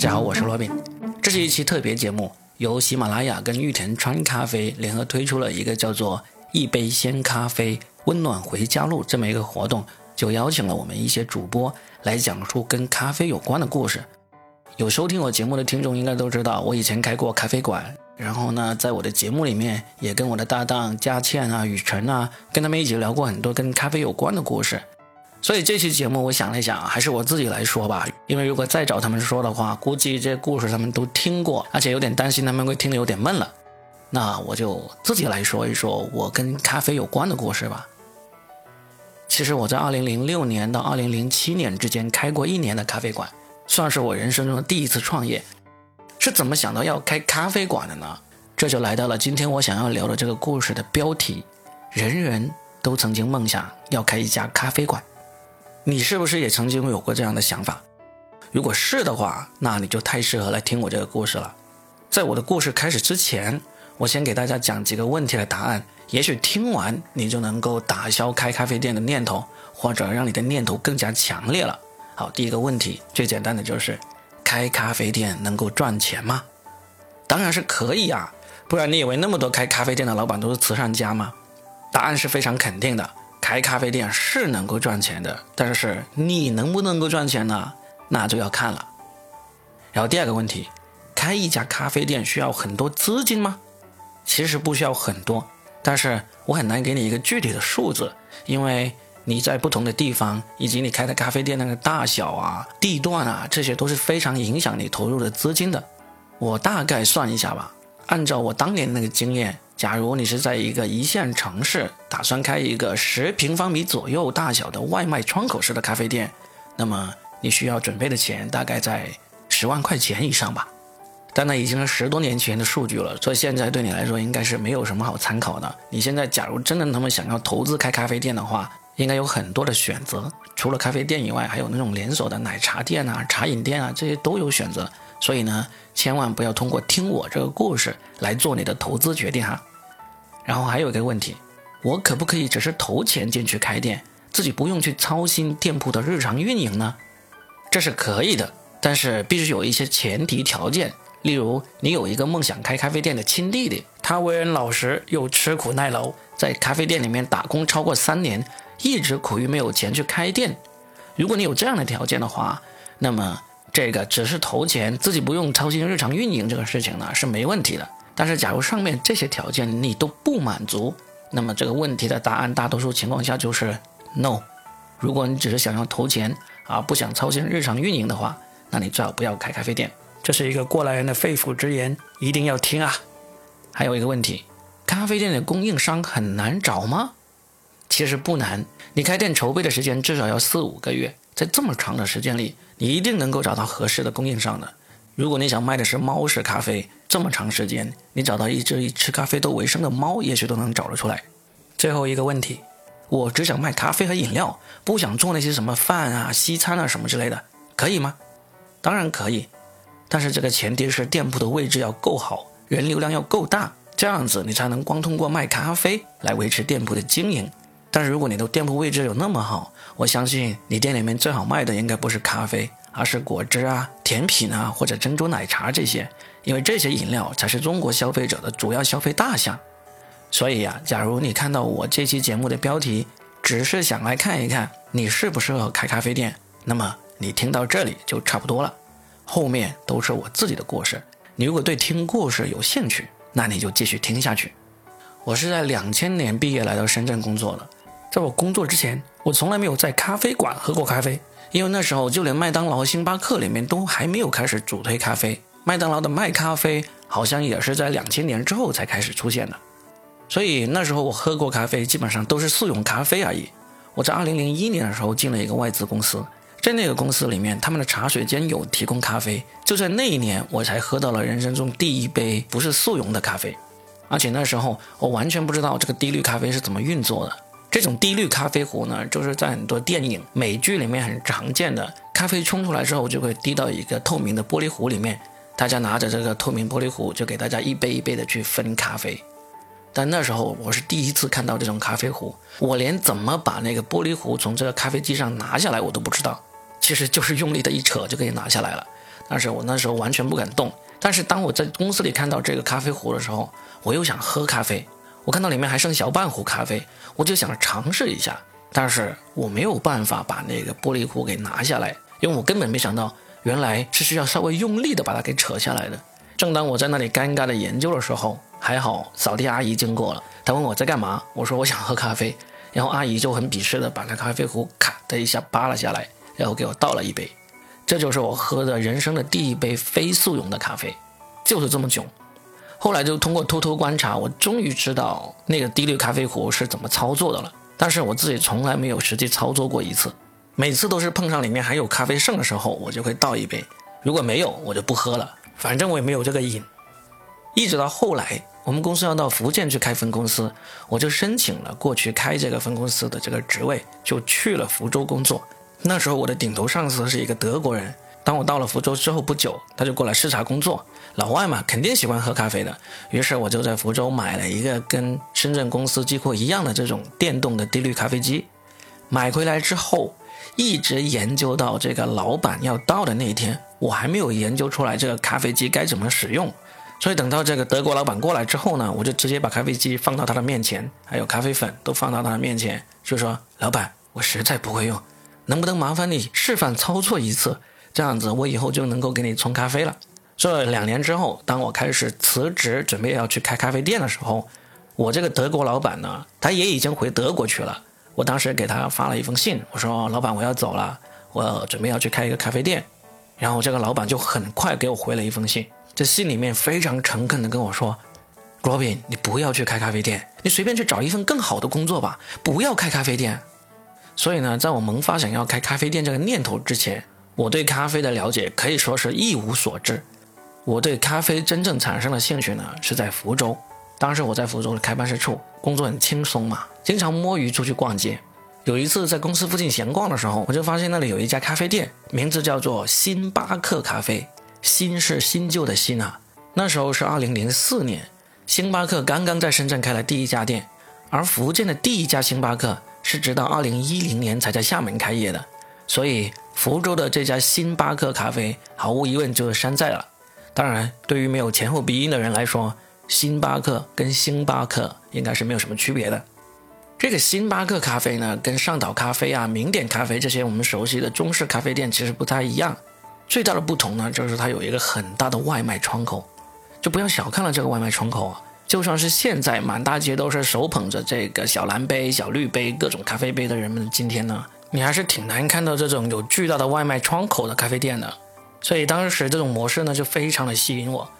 大家好，我是罗宾。这是一期特别节目，由喜马拉雅跟玉田川咖啡联合推出了一个叫做“一杯鲜咖啡，温暖回家路”这么一个活动，就邀请了我们一些主播来讲述跟咖啡有关的故事。有收听我节目的听众应该都知道，我以前开过咖啡馆，然后呢，在我的节目里面也跟我的搭档佳倩啊、雨辰啊，跟他们一起聊过很多跟咖啡有关的故事。所以这期节目我想了一想，还是我自己来说吧，因为如果再找他们说的话，估计这故事他们都听过，而且有点担心他们会听得有点闷了。那我就自己来说一说我跟咖啡有关的故事吧。其实我在2006年到2007年之间开过一年的咖啡馆，算是我人生中的第一次创业。是怎么想到要开咖啡馆的呢？这就来到了今天我想要聊的这个故事的标题：人人都曾经梦想要开一家咖啡馆。你是不是也曾经有过这样的想法？如果是的话，那你就太适合来听我这个故事了。在我的故事开始之前，我先给大家讲几个问题的答案，也许听完你就能够打消开咖啡店的念头，或者让你的念头更加强烈了。好，第一个问题最简单的就是：开咖啡店能够赚钱吗？当然是可以啊，不然你以为那么多开咖啡店的老板都是慈善家吗？答案是非常肯定的。开咖啡店是能够赚钱的，但是你能不能够赚钱呢？那就要看了。然后第二个问题，开一家咖啡店需要很多资金吗？其实不需要很多，但是我很难给你一个具体的数字，因为你在不同的地方，以及你开的咖啡店那个大小啊、地段啊，这些都是非常影响你投入的资金的。我大概算一下吧，按照我当年那个经验。假如你是在一个一线城市，打算开一个十平方米左右大小的外卖窗口式的咖啡店，那么你需要准备的钱大概在十万块钱以上吧。但那已经是十多年前的数据了，所以现在对你来说应该是没有什么好参考的。你现在假如真的那么想要投资开咖啡店的话，应该有很多的选择，除了咖啡店以外，还有那种连锁的奶茶店啊、茶饮店啊，这些都有选择。所以呢，千万不要通过听我这个故事来做你的投资决定哈。然后还有一个问题，我可不可以只是投钱进去开店，自己不用去操心店铺的日常运营呢？这是可以的，但是必须有一些前提条件。例如，你有一个梦想开咖啡店的亲弟弟，他为人老实又吃苦耐劳，在咖啡店里面打工超过三年，一直苦于没有钱去开店。如果你有这样的条件的话，那么这个只是投钱，自己不用操心日常运营这个事情呢，是没问题的。但是，假如上面这些条件你都不满足，那么这个问题的答案大多数情况下就是 no。如果你只是想要投钱啊，不想操心日常运营的话，那你最好不要开咖啡店。这是一个过来人的肺腑之言，一定要听啊。还有一个问题，咖啡店的供应商很难找吗？其实不难，你开店筹备的时间至少要四五个月，在这么长的时间里，你一定能够找到合适的供应商的。如果你想卖的是猫式咖啡，这么长时间，你找到一只以吃咖啡豆为生的猫，也许都能找得出来。最后一个问题，我只想卖咖啡和饮料，不想做那些什么饭啊、西餐啊什么之类的，可以吗？当然可以，但是这个前提是店铺的位置要够好，人流量要够大，这样子你才能光通过卖咖啡来维持店铺的经营。但是如果你的店铺位置有那么好，我相信你店里面最好卖的应该不是咖啡。而是果汁啊、甜品啊或者珍珠奶茶这些，因为这些饮料才是中国消费者的主要消费大项。所以呀，假如你看到我这期节目的标题，只是想来看一看你适不适合开咖啡店，那么你听到这里就差不多了。后面都是我自己的故事。你如果对听故事有兴趣，那你就继续听下去。我是在两千年毕业来到深圳工作的，在我工作之前，我从来没有在咖啡馆喝过咖啡。因为那时候就连麦当劳、星巴克里面都还没有开始主推咖啡，麦当劳的卖咖啡好像也是在两千年之后才开始出现的，所以那时候我喝过咖啡，基本上都是速溶咖啡而已。我在二零零一年的时候进了一个外资公司，在那个公司里面，他们的茶水间有提供咖啡，就在那一年我才喝到了人生中第一杯不是速溶的咖啡，而且那时候我完全不知道这个滴滤咖啡是怎么运作的。这种滴滤咖啡壶呢，就是在很多电影、美剧里面很常见的。咖啡冲出来之后，就会滴到一个透明的玻璃壶里面，大家拿着这个透明玻璃壶，就给大家一杯一杯的去分咖啡。但那时候我是第一次看到这种咖啡壶，我连怎么把那个玻璃壶从这个咖啡机上拿下来我都不知道。其实就是用力的一扯就可以拿下来了。但是我那时候完全不敢动。但是当我在公司里看到这个咖啡壶的时候，我又想喝咖啡。我看到里面还剩小半壶咖啡，我就想尝试一下。但是我没有办法把那个玻璃壶给拿下来，因为我根本没想到原来是需要稍微用力的把它给扯下来的。正当我在那里尴尬的研究的时候，还好扫地阿姨经过了，她问我在干嘛，我说我想喝咖啡，然后阿姨就很鄙视的把那咖啡壶咔的一下扒了下来，然后给我倒了一杯。这就是我喝的人生的第一杯非速溶的咖啡，就是这么囧。后来就通过偷偷观察，我终于知道那个滴滤咖啡壶是怎么操作的了。但是我自己从来没有实际操作过一次，每次都是碰上里面还有咖啡剩的时候，我就会倒一杯；如果没有，我就不喝了。反正我也没有这个瘾。一直到后来，我们公司要到福建去开分公司，我就申请了过去开这个分公司的这个职位，就去了福州工作。那时候我的顶头上司是一个德国人。当我到了福州之后不久，他就过来视察工作。老外嘛，肯定喜欢喝咖啡的。于是我就在福州买了一个跟深圳公司几乎一样的这种电动的滴滤咖啡机。买回来之后，一直研究到这个老板要到的那一天，我还没有研究出来这个咖啡机该怎么使用。所以等到这个德国老板过来之后呢，我就直接把咖啡机放到他的面前，还有咖啡粉都放到他的面前，就说：“老板，我实在不会用，能不能麻烦你示范操作一次？”这样子，我以后就能够给你冲咖啡了。这两年之后，当我开始辞职，准备要去开咖啡店的时候，我这个德国老板呢，他也已经回德国去了。我当时给他发了一封信，我说：“老板，我要走了，我准备要去开一个咖啡店。”然后这个老板就很快给我回了一封信，这信里面非常诚恳的跟我说：“Robin，你不要去开咖啡店，你随便去找一份更好的工作吧，不要开咖啡店。”所以呢，在我萌发想要开咖啡店这个念头之前，我对咖啡的了解可以说是一无所知。我对咖啡真正产生的兴趣呢，是在福州。当时我在福州的开办事处，工作很轻松嘛，经常摸鱼出去逛街。有一次在公司附近闲逛的时候，我就发现那里有一家咖啡店，名字叫做星巴克咖啡。新是新旧的新啊。那时候是二零零四年，星巴克刚刚在深圳开了第一家店，而福建的第一家星巴克是直到二零一零年才在厦门开业的，所以。福州的这家星巴克咖啡，毫无疑问就是山寨了。当然，对于没有前后鼻音的人来说，星巴克跟星巴克应该是没有什么区别的。这个星巴克咖啡呢，跟上岛咖啡啊、名点咖啡这些我们熟悉的中式咖啡店其实不太一样。最大的不同呢，就是它有一个很大的外卖窗口。就不要小看了这个外卖窗口啊！就算是现在满大街都是手捧着这个小蓝杯、小绿杯、各种咖啡杯的人们，今天呢？你还是挺难看到这种有巨大的外卖窗口的咖啡店的，所以当时这种模式呢就非常的吸引我。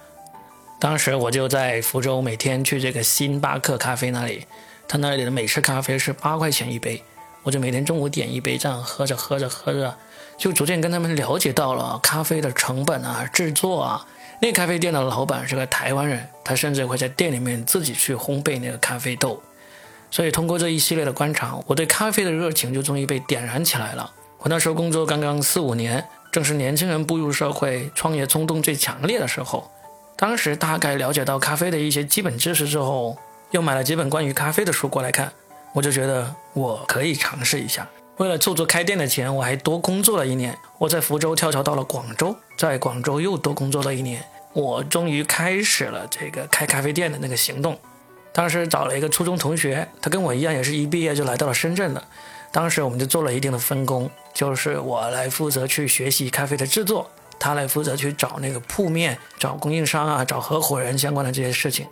当时我就在福州每天去这个星巴克咖啡那里，他那里的美式咖啡是八块钱一杯，我就每天中午点一杯这样喝着喝着喝着，就逐渐跟他们了解到了咖啡的成本啊、制作啊。那咖啡店的老板是个台湾人，他甚至会在店里面自己去烘焙那个咖啡豆。所以通过这一系列的观察，我对咖啡的热情就终于被点燃起来了。我那时候工作刚刚四五年，正是年轻人步入社会、创业冲动最强烈的时候。当时大概了解到咖啡的一些基本知识之后，又买了几本关于咖啡的书过来看，我就觉得我可以尝试一下。为了凑足开店的钱，我还多工作了一年。我在福州跳槽到了广州，在广州又多工作了一年，我终于开始了这个开咖啡店的那个行动。当时找了一个初中同学，他跟我一样，也是一毕业就来到了深圳的。当时我们就做了一定的分工，就是我来负责去学习咖啡的制作，他来负责去找那个铺面、找供应商啊、找合伙人相关的这些事情。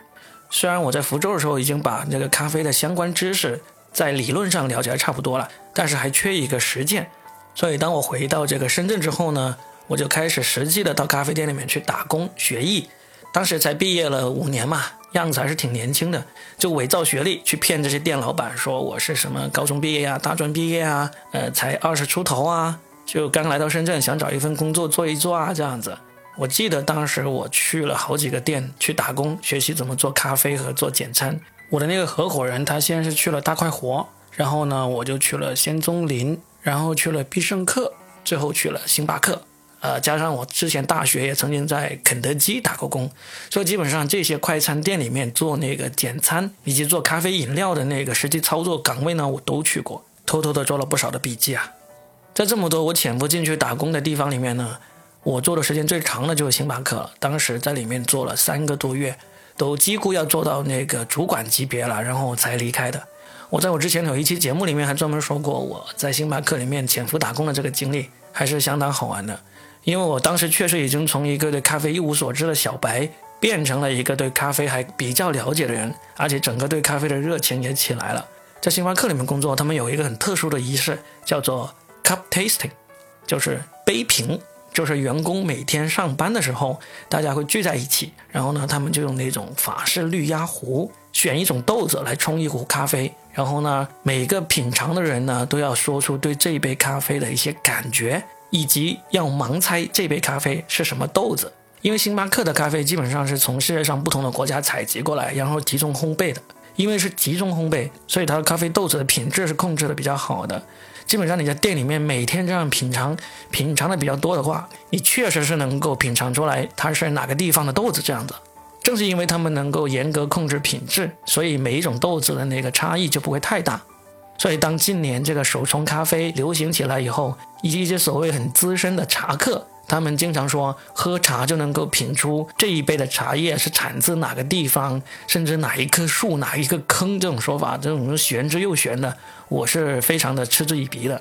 虽然我在福州的时候已经把那个咖啡的相关知识在理论上了解的差不多了，但是还缺一个实践。所以当我回到这个深圳之后呢，我就开始实际的到咖啡店里面去打工学艺。当时才毕业了五年嘛。样子还是挺年轻的，就伪造学历去骗这些店老板，说我是什么高中毕业呀、大专毕业啊，呃，才二十出头啊，就刚来到深圳，想找一份工作做一做啊，这样子。我记得当时我去了好几个店去打工，学习怎么做咖啡和做简餐。我的那个合伙人他先是去了大快活，然后呢，我就去了仙踪林，然后去了必胜客，最后去了星巴克。呃，加上我之前大学也曾经在肯德基打过工，所以基本上这些快餐店里面做那个简餐以及做咖啡饮料的那个实际操作岗位呢，我都去过，偷偷的做了不少的笔记啊。在这么多我潜伏进去打工的地方里面呢，我做的时间最长的就是星巴克了，当时在里面做了三个多月，都几乎要做到那个主管级别了，然后才离开的。我在我之前有一期节目里面还专门说过我在星巴克里面潜伏打工的这个经历，还是相当好玩的。因为我当时确实已经从一个对咖啡一无所知的小白，变成了一个对咖啡还比较了解的人，而且整个对咖啡的热情也起来了。在星巴克里面工作，他们有一个很特殊的仪式，叫做 cup tasting，就是杯评。就是员工每天上班的时候，大家会聚在一起，然后呢，他们就用那种法式滤压壶选一种豆子来冲一壶咖啡，然后呢，每个品尝的人呢都要说出对这一杯咖啡的一些感觉，以及要盲猜这杯咖啡是什么豆子。因为星巴克的咖啡基本上是从世界上不同的国家采集过来，然后集中烘焙的。因为是集中烘焙，所以它的咖啡豆子的品质是控制的比较好的。基本上你在店里面每天这样品尝，品尝的比较多的话，你确实是能够品尝出来它是哪个地方的豆子这样子。正是因为他们能够严格控制品质，所以每一种豆子的那个差异就不会太大。所以当近年这个手冲咖啡流行起来以后，以及一些所谓很资深的茶客。他们经常说，喝茶就能够品出这一杯的茶叶是产自哪个地方，甚至哪一棵树、哪一个坑。这种说法，这种玄之又玄的，我是非常的嗤之以鼻的。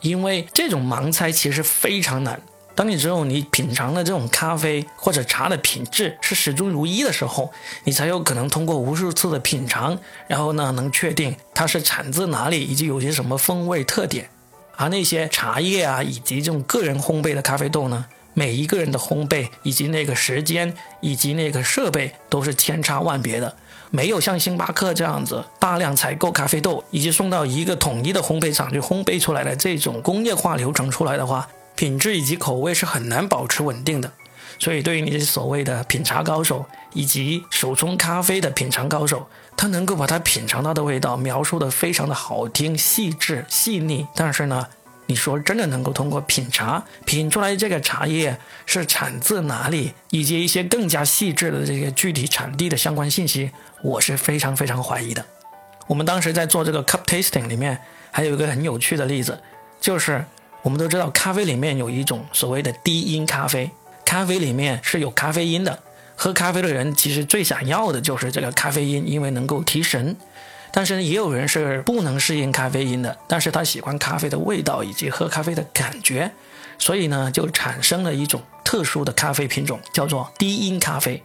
因为这种盲猜其实非常难。当你只有你品尝的这种咖啡或者茶的品质是始终如一的时候，你才有可能通过无数次的品尝，然后呢，能确定它是产自哪里，以及有些什么风味特点。而那些茶叶啊，以及这种个人烘焙的咖啡豆呢，每一个人的烘焙以及那个时间以及那个设备都是千差万别的，没有像星巴克这样子大量采购咖啡豆以及送到一个统一的烘焙厂去烘焙出来的这种工业化流程出来的话，品质以及口味是很难保持稳定的。所以，对于那些所谓的品茶高手以及手冲咖啡的品尝高手，他能够把他品尝到的味道描述的非常的好听、细致、细腻。但是呢，你说真的能够通过品茶品出来这个茶叶是产自哪里，以及一些更加细致的这些具体产地的相关信息，我是非常非常怀疑的。我们当时在做这个 cup tasting 里面，还有一个很有趣的例子，就是我们都知道咖啡里面有一种所谓的低因咖啡。咖啡里面是有咖啡因的，喝咖啡的人其实最想要的就是这个咖啡因，因为能够提神。但是也有人是不能适应咖啡因的，但是他喜欢咖啡的味道以及喝咖啡的感觉，所以呢，就产生了一种特殊的咖啡品种，叫做低因咖啡。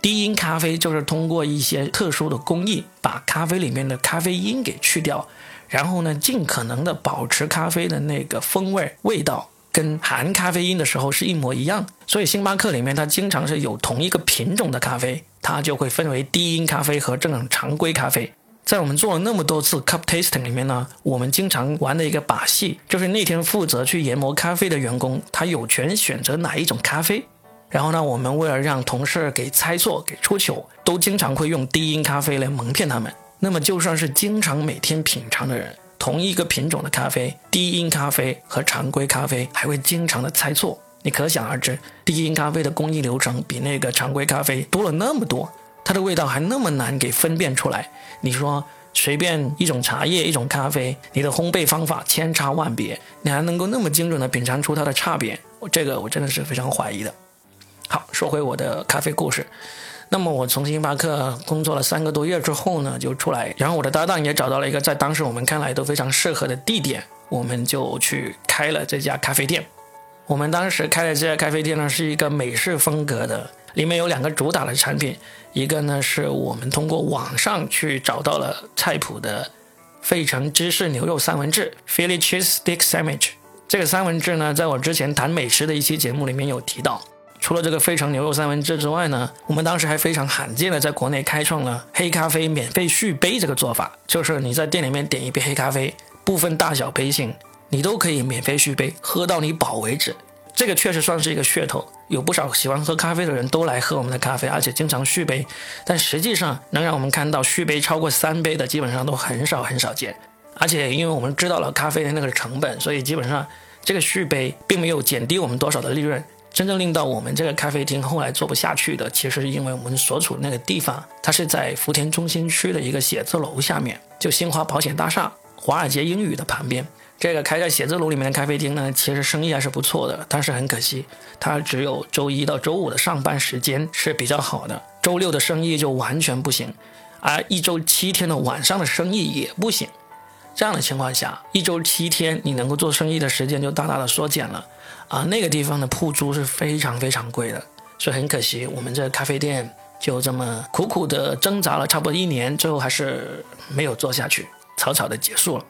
低因咖啡就是通过一些特殊的工艺，把咖啡里面的咖啡因给去掉，然后呢，尽可能的保持咖啡的那个风味味道。跟含咖啡因的时候是一模一样，所以星巴克里面它经常是有同一个品种的咖啡，它就会分为低因咖啡和这种常规咖啡。在我们做了那么多次 cup tasting 里面呢，我们经常玩的一个把戏，就是那天负责去研磨咖啡的员工，他有权选择哪一种咖啡。然后呢，我们为了让同事给猜错、给出糗，都经常会用低因咖啡来蒙骗他们。那么就算是经常每天品尝的人。同一个品种的咖啡，低因咖啡和常规咖啡还会经常的猜错，你可想而知，低因咖啡的工艺流程比那个常规咖啡多了那么多，它的味道还那么难给分辨出来。你说随便一种茶叶、一种咖啡，你的烘焙方法千差万别，你还能够那么精准的品尝出它的差别？我这个我真的是非常怀疑的。好，说回我的咖啡故事。那么我从星巴克工作了三个多月之后呢，就出来，然后我的搭档也找到了一个在当时我们看来都非常适合的地点，我们就去开了这家咖啡店。我们当时开的这家咖啡店呢，是一个美式风格的，里面有两个主打的产品，一个呢是我们通过网上去找到了菜谱的费城芝士牛肉三文治 （Philly Cheese Stick Sandwich）。这个三文治呢，在我之前谈美食的一期节目里面有提到。除了这个费城牛肉三文治之外呢，我们当时还非常罕见的在国内开创了黑咖啡免费续杯这个做法，就是你在店里面点一杯黑咖啡，不分大小杯型，你都可以免费续杯，喝到你饱为止。这个确实算是一个噱头，有不少喜欢喝咖啡的人都来喝我们的咖啡，而且经常续杯。但实际上能让我们看到续杯超过三杯的，基本上都很少很少见。而且因为我们知道了咖啡的那个成本，所以基本上这个续杯并没有减低我们多少的利润。真正令到我们这个咖啡厅后来做不下去的，其实是因为我们所处的那个地方，它是在福田中心区的一个写字楼下面，就新华保险大厦、华尔街英语的旁边。这个开在写字楼里面的咖啡厅呢，其实生意还是不错的，但是很可惜，它只有周一到周五的上班时间是比较好的，周六的生意就完全不行，而一周七天的晚上的生意也不行。这样的情况下，一周七天你能够做生意的时间就大大的缩减了，啊，那个地方的铺租是非常非常贵的，所以很可惜，我们这咖啡店就这么苦苦的挣扎了差不多一年，最后还是没有做下去，草草的结束了。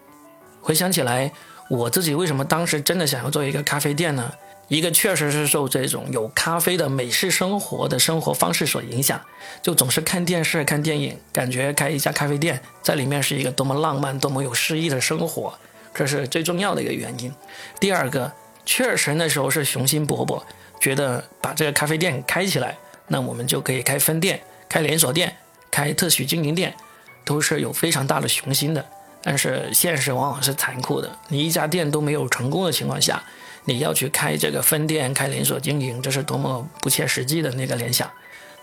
回想起来，我自己为什么当时真的想要做一个咖啡店呢？一个确实是受这种有咖啡的美式生活的生活方式所影响，就总是看电视、看电影，感觉开一家咖啡店在里面是一个多么浪漫、多么有诗意的生活，这是最重要的一个原因。第二个，确实那时候是雄心勃勃，觉得把这个咖啡店开起来，那我们就可以开分店、开连锁店、开特许经营店，都是有非常大的雄心的。但是现实往往是残酷的，你一家店都没有成功的情况下，你要去开这个分店、开连锁经营，这是多么不切实际的那个联想。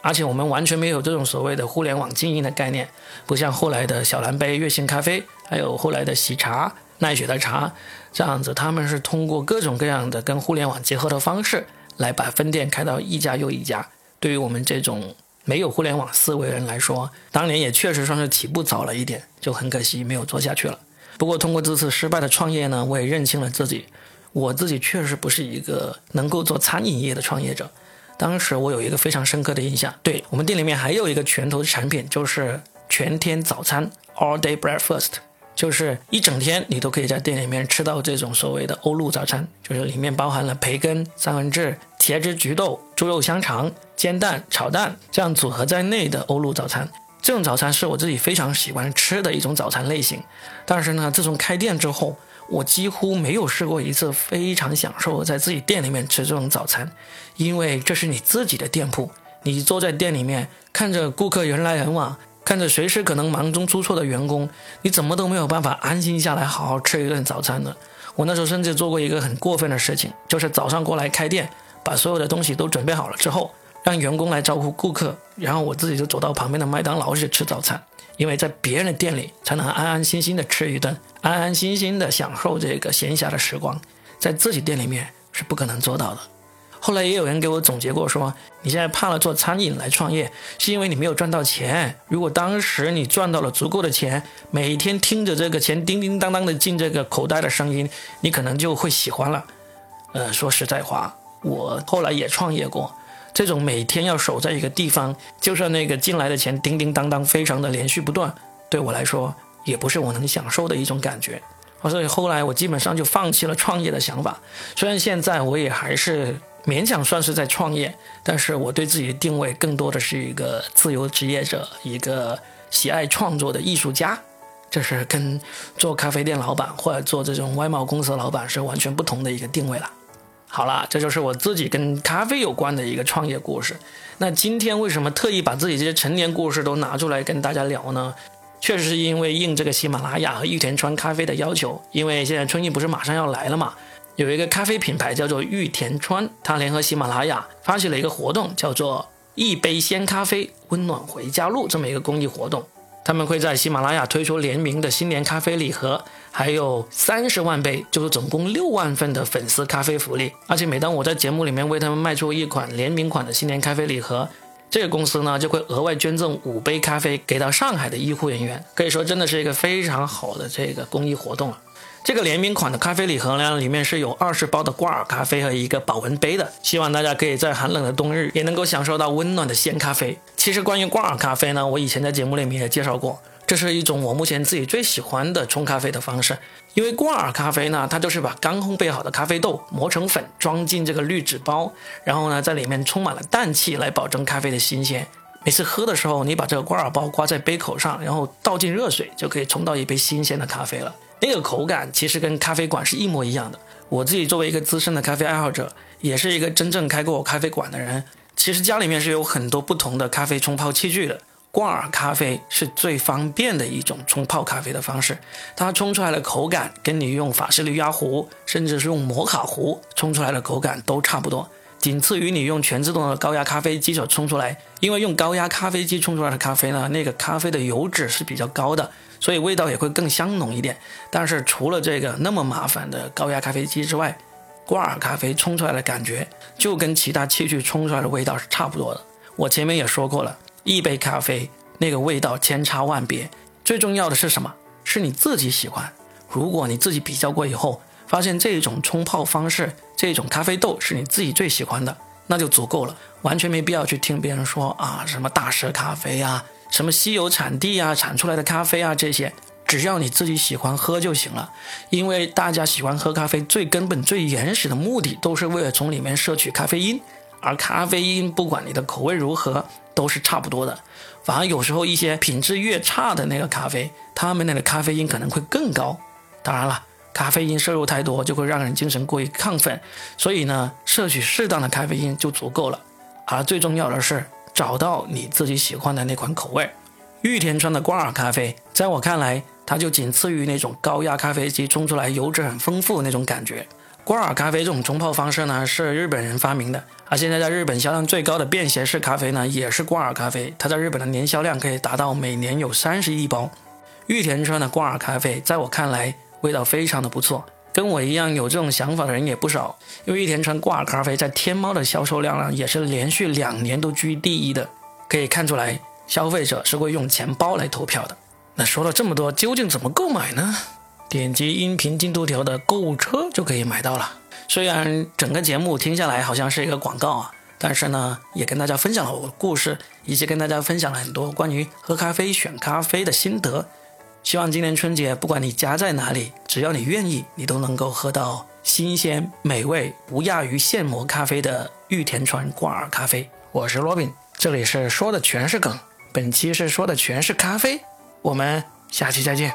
而且我们完全没有这种所谓的互联网经营的概念，不像后来的小蓝杯、悦幸咖啡，还有后来的喜茶、奈雪的茶这样子，他们是通过各种各样的跟互联网结合的方式来把分店开到一家又一家。对于我们这种。没有互联网思维人来说，当年也确实算是起步早了一点，就很可惜没有做下去了。不过通过这次失败的创业呢，我也认清了自己，我自己确实不是一个能够做餐饮业的创业者。当时我有一个非常深刻的印象，对我们店里面还有一个拳头的产品，就是全天早餐 （All Day Breakfast），就是一整天你都可以在店里面吃到这种所谓的欧陆早餐，就是里面包含了培根、三文治。茄汁菊豆、猪肉香肠、煎蛋、炒蛋这样组合在内的欧陆早餐，这种早餐是我自己非常喜欢吃的一种早餐类型。但是呢，自从开店之后，我几乎没有试过一次非常享受在自己店里面吃这种早餐，因为这是你自己的店铺，你坐在店里面看着顾客人来人往，看着随时可能忙中出错的员工，你怎么都没有办法安心下来好好吃一顿早餐的。我那时候甚至做过一个很过分的事情，就是早上过来开店。把所有的东西都准备好了之后，让员工来招呼顾客，然后我自己就走到旁边的麦当劳去吃早餐，因为在别人的店里才能安安心心的吃一顿，安安心心的享受这个闲暇的时光，在自己店里面是不可能做到的。后来也有人给我总结过说，你现在怕了做餐饮来创业，是因为你没有赚到钱。如果当时你赚到了足够的钱，每天听着这个钱叮叮当当的进这个口袋的声音，你可能就会喜欢了。呃，说实在话。我后来也创业过，这种每天要守在一个地方，就算那个进来的钱叮叮当当，非常的连续不断，对我来说也不是我能享受的一种感觉。所以后来我基本上就放弃了创业的想法。虽然现在我也还是勉强算是在创业，但是我对自己的定位更多的是一个自由职业者，一个喜爱创作的艺术家。这是跟做咖啡店老板或者做这种外贸公司的老板是完全不同的一个定位了。好了，这就是我自己跟咖啡有关的一个创业故事。那今天为什么特意把自己这些陈年故事都拿出来跟大家聊呢？确实是因为应这个喜马拉雅和玉田川咖啡的要求。因为现在春运不是马上要来了嘛，有一个咖啡品牌叫做玉田川，它联合喜马拉雅发起了一个活动，叫做“一杯鲜咖啡，温暖回家路”这么一个公益活动。他们会在喜马拉雅推出联名的新年咖啡礼盒，还有三十万杯，就是总共六万份的粉丝咖啡福利。而且每当我在节目里面为他们卖出一款联名款的新年咖啡礼盒，这个公司呢就会额外捐赠五杯咖啡给到上海的医护人员。可以说真的是一个非常好的这个公益活动了。这个联名款的咖啡礼盒呢，里面是有二十包的挂耳咖啡和一个保温杯的，希望大家可以在寒冷的冬日也能够享受到温暖的鲜咖啡。其实关于挂耳咖啡呢，我以前在节目里面也介绍过，这是一种我目前自己最喜欢的冲咖啡的方式。因为挂耳咖啡呢，它就是把刚烘焙好的咖啡豆磨成粉，装进这个滤纸包，然后呢在里面充满了氮气来保证咖啡的新鲜。每次喝的时候，你把这个挂耳包挂在杯口上，然后倒进热水，就可以冲到一杯新鲜的咖啡了。那个口感其实跟咖啡馆是一模一样的。我自己作为一个资深的咖啡爱好者，也是一个真正开过咖啡馆的人，其实家里面是有很多不同的咖啡冲泡器具的。挂耳咖啡是最方便的一种冲泡咖啡的方式，它冲出来的口感跟你用法式滤压壶，甚至是用摩卡壶冲出来的口感都差不多。仅次于你用全自动的高压咖啡机所冲出来。因为用高压咖啡机冲出来的咖啡呢，那个咖啡的油脂是比较高的，所以味道也会更香浓一点。但是除了这个那么麻烦的高压咖啡机之外，挂耳咖啡冲出来的感觉就跟其他器具冲出来的味道是差不多的。我前面也说过了，一杯咖啡那个味道千差万别，最重要的是什么？是你自己喜欢。如果你自己比较过以后，发现这种冲泡方式，这种咖啡豆是你自己最喜欢的，那就足够了，完全没必要去听别人说啊什么大师咖啡啊，什么稀有产地啊，产出来的咖啡啊这些，只要你自己喜欢喝就行了。因为大家喜欢喝咖啡，最根本、最原始的目的都是为了从里面摄取咖啡因，而咖啡因不管你的口味如何，都是差不多的。反而有时候一些品质越差的那个咖啡，他们那个咖啡因可能会更高。当然了。咖啡因摄入太多就会让人精神过于亢奋，所以呢，摄取适当的咖啡因就足够了。而最重要的是找到你自己喜欢的那款口味。玉田川的挂耳咖啡，在我看来，它就仅次于那种高压咖啡机冲出来油脂很丰富那种感觉。挂耳咖啡这种冲泡方式呢，是日本人发明的，而现在在日本销量最高的便携式咖啡呢，也是挂耳咖啡。它在日本的年销量可以达到每年有三十亿包。玉田川的挂耳咖啡，在我看来。味道非常的不错，跟我一样有这种想法的人也不少。因为玉田川挂耳咖啡在天猫的销售量呢，也是连续两年都居第一的，可以看出来消费者是会用钱包来投票的。那说了这么多，究竟怎么购买呢？点击音频进度条的购物车就可以买到了。虽然整个节目听下来好像是一个广告啊，但是呢，也跟大家分享了我的故事，以及跟大家分享了很多关于喝咖啡、选咖啡的心得。希望今年春节，不管你家在哪里，只要你愿意，你都能够喝到新鲜、美味、不亚于现磨咖啡的玉田川挂耳咖啡。我是罗宾，这里是说的全是梗，本期是说的全是咖啡，我们下期再见。